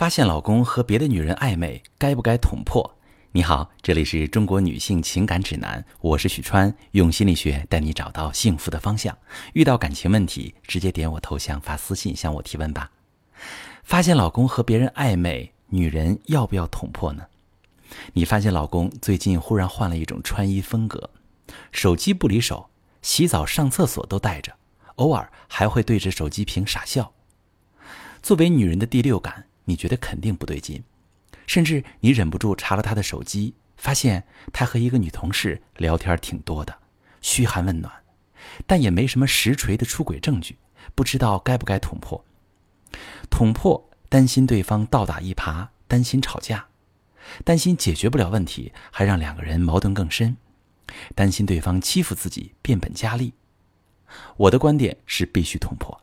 发现老公和别的女人暧昧，该不该捅破？你好，这里是中国女性情感指南，我是许川，用心理学带你找到幸福的方向。遇到感情问题，直接点我头像发私信向我提问吧。发现老公和别人暧昧，女人要不要捅破呢？你发现老公最近忽然换了一种穿衣风格，手机不离手，洗澡、上厕所都带着，偶尔还会对着手机屏傻笑。作为女人的第六感，你觉得肯定不对劲，甚至你忍不住查了他的手机，发现他和一个女同事聊天挺多的，嘘寒问暖，但也没什么实锤的出轨证据，不知道该不该捅破。捅破，担心对方倒打一耙，担心吵架，担心解决不了问题，还让两个人矛盾更深，担心对方欺负自己，变本加厉。我的观点是必须捅破。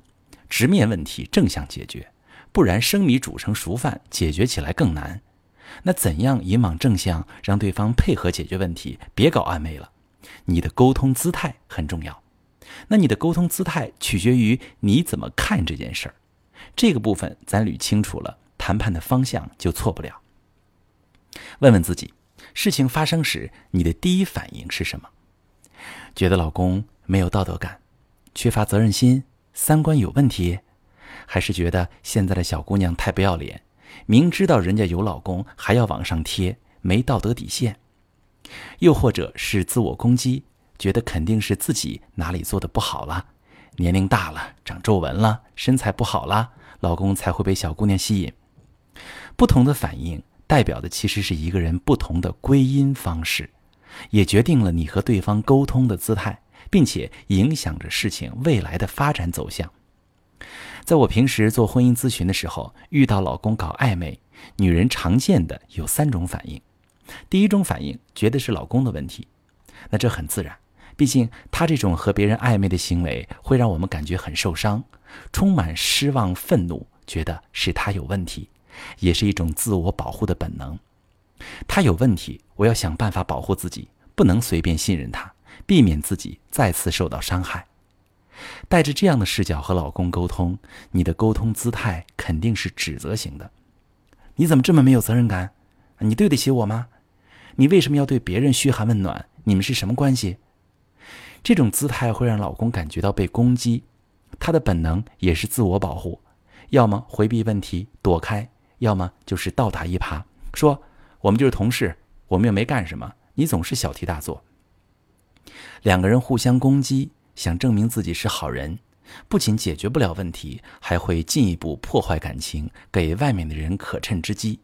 直面问题，正向解决，不然生米煮成熟饭，解决起来更难。那怎样引往正向，让对方配合解决问题，别搞暧昧了？你的沟通姿态很重要。那你的沟通姿态取决于你怎么看这件事儿。这个部分咱捋清楚了，谈判的方向就错不了。问问自己，事情发生时你的第一反应是什么？觉得老公没有道德感，缺乏责任心？三观有问题，还是觉得现在的小姑娘太不要脸，明知道人家有老公还要往上贴，没道德底线？又或者是自我攻击，觉得肯定是自己哪里做的不好了，年龄大了，长皱纹了，身材不好了，老公才会被小姑娘吸引？不同的反应代表的其实是一个人不同的归因方式，也决定了你和对方沟通的姿态。并且影响着事情未来的发展走向。在我平时做婚姻咨询的时候，遇到老公搞暧昧，女人常见的有三种反应。第一种反应觉得是老公的问题，那这很自然，毕竟他这种和别人暧昧的行为会让我们感觉很受伤，充满失望、愤怒，觉得是他有问题，也是一种自我保护的本能。他有问题，我要想办法保护自己，不能随便信任他。避免自己再次受到伤害，带着这样的视角和老公沟通，你的沟通姿态肯定是指责型的。你怎么这么没有责任感？你对得起我吗？你为什么要对别人嘘寒问暖？你们是什么关系？这种姿态会让老公感觉到被攻击，他的本能也是自我保护，要么回避问题躲开，要么就是倒打一耙，说我们就是同事，我们又没干什么，你总是小题大做。两个人互相攻击，想证明自己是好人，不仅解决不了问题，还会进一步破坏感情，给外面的人可乘之机。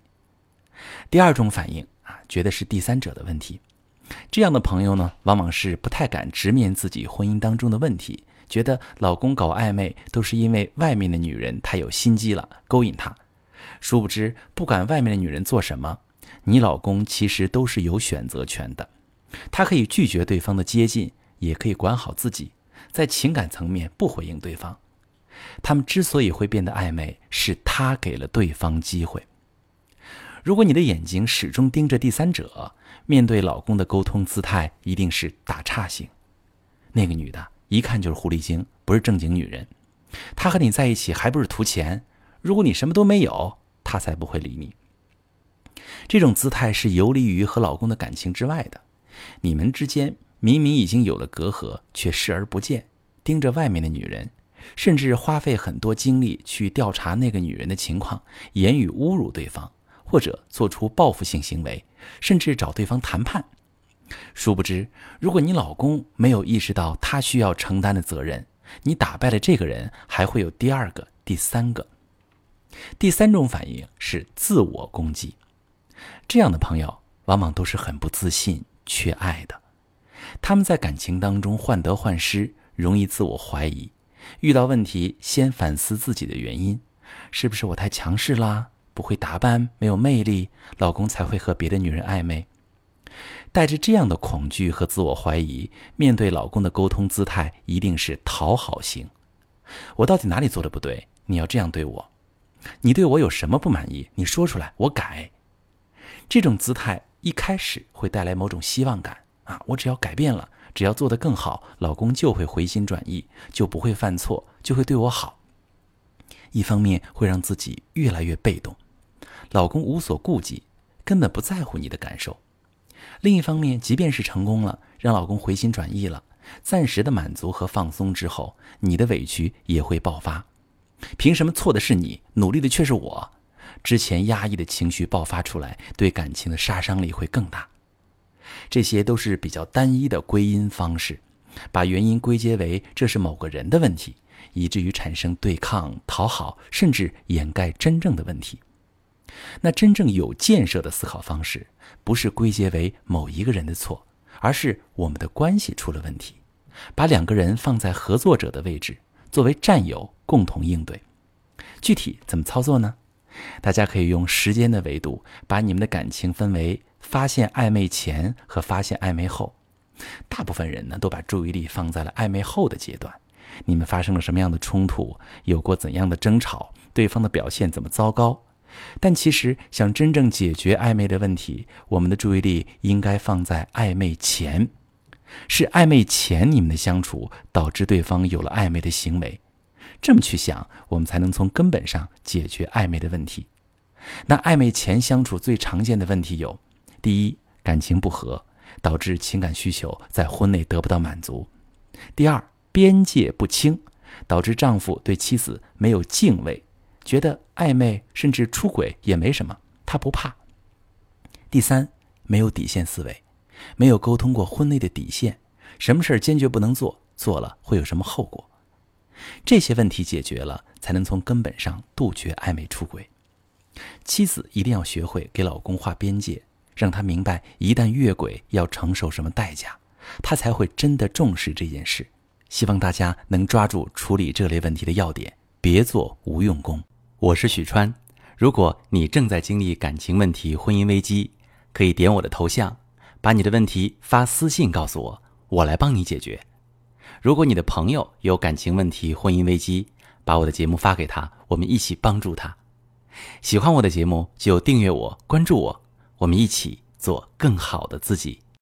第二种反应啊，觉得是第三者的问题。这样的朋友呢，往往是不太敢直面自己婚姻当中的问题，觉得老公搞暧昧都是因为外面的女人太有心机了，勾引他。殊不知，不管外面的女人做什么，你老公其实都是有选择权的。他可以拒绝对方的接近，也可以管好自己，在情感层面不回应对方。他们之所以会变得暧昧，是他给了对方机会。如果你的眼睛始终盯着第三者，面对老公的沟通姿态一定是打岔型。那个女的一看就是狐狸精，不是正经女人。她和你在一起还不是图钱？如果你什么都没有，她才不会理你。这种姿态是游离于和老公的感情之外的。你们之间明明已经有了隔阂，却视而不见，盯着外面的女人，甚至花费很多精力去调查那个女人的情况，言语侮辱对方，或者做出报复性行为，甚至找对方谈判。殊不知，如果你老公没有意识到他需要承担的责任，你打败了这个人，还会有第二个、第三个。第三种反应是自我攻击，这样的朋友往往都是很不自信。缺爱的，他们在感情当中患得患失，容易自我怀疑，遇到问题先反思自己的原因，是不是我太强势啦？不会打扮，没有魅力，老公才会和别的女人暧昧。带着这样的恐惧和自我怀疑，面对老公的沟通姿态一定是讨好型。我到底哪里做的不对？你要这样对我？你对我有什么不满意？你说出来，我改。这种姿态。一开始会带来某种希望感啊，我只要改变了，只要做得更好，老公就会回心转意，就不会犯错，就会对我好。一方面会让自己越来越被动，老公无所顾忌，根本不在乎你的感受；另一方面，即便是成功了，让老公回心转意了，暂时的满足和放松之后，你的委屈也会爆发。凭什么错的是你，努力的却是我？之前压抑的情绪爆发出来，对感情的杀伤力会更大。这些都是比较单一的归因方式，把原因归结为这是某个人的问题，以至于产生对抗、讨好，甚至掩盖真正的问题。那真正有建设的思考方式，不是归结为某一个人的错，而是我们的关系出了问题，把两个人放在合作者的位置，作为战友共同应对。具体怎么操作呢？大家可以用时间的维度，把你们的感情分为发现暧昧前和发现暧昧后。大部分人呢，都把注意力放在了暧昧后的阶段。你们发生了什么样的冲突？有过怎样的争吵？对方的表现怎么糟糕？但其实，想真正解决暧昧的问题，我们的注意力应该放在暧昧前。是暧昧前你们的相处导致对方有了暧昧的行为。这么去想，我们才能从根本上解决暧昧的问题。那暧昧前相处最常见的问题有：第一，感情不和，导致情感需求在婚内得不到满足；第二，边界不清，导致丈夫对妻子没有敬畏，觉得暧昧甚至出轨也没什么，他不怕；第三，没有底线思维，没有沟通过婚内的底线，什么事儿坚决不能做，做了会有什么后果。这些问题解决了，才能从根本上杜绝暧昧出轨。妻子一定要学会给老公划边界，让他明白一旦越轨要承受什么代价，他才会真的重视这件事。希望大家能抓住处理这类问题的要点，别做无用功。我是许川，如果你正在经历感情问题、婚姻危机，可以点我的头像，把你的问题发私信告诉我，我来帮你解决。如果你的朋友有感情问题、婚姻危机，把我的节目发给他，我们一起帮助他。喜欢我的节目就订阅我、关注我，我们一起做更好的自己。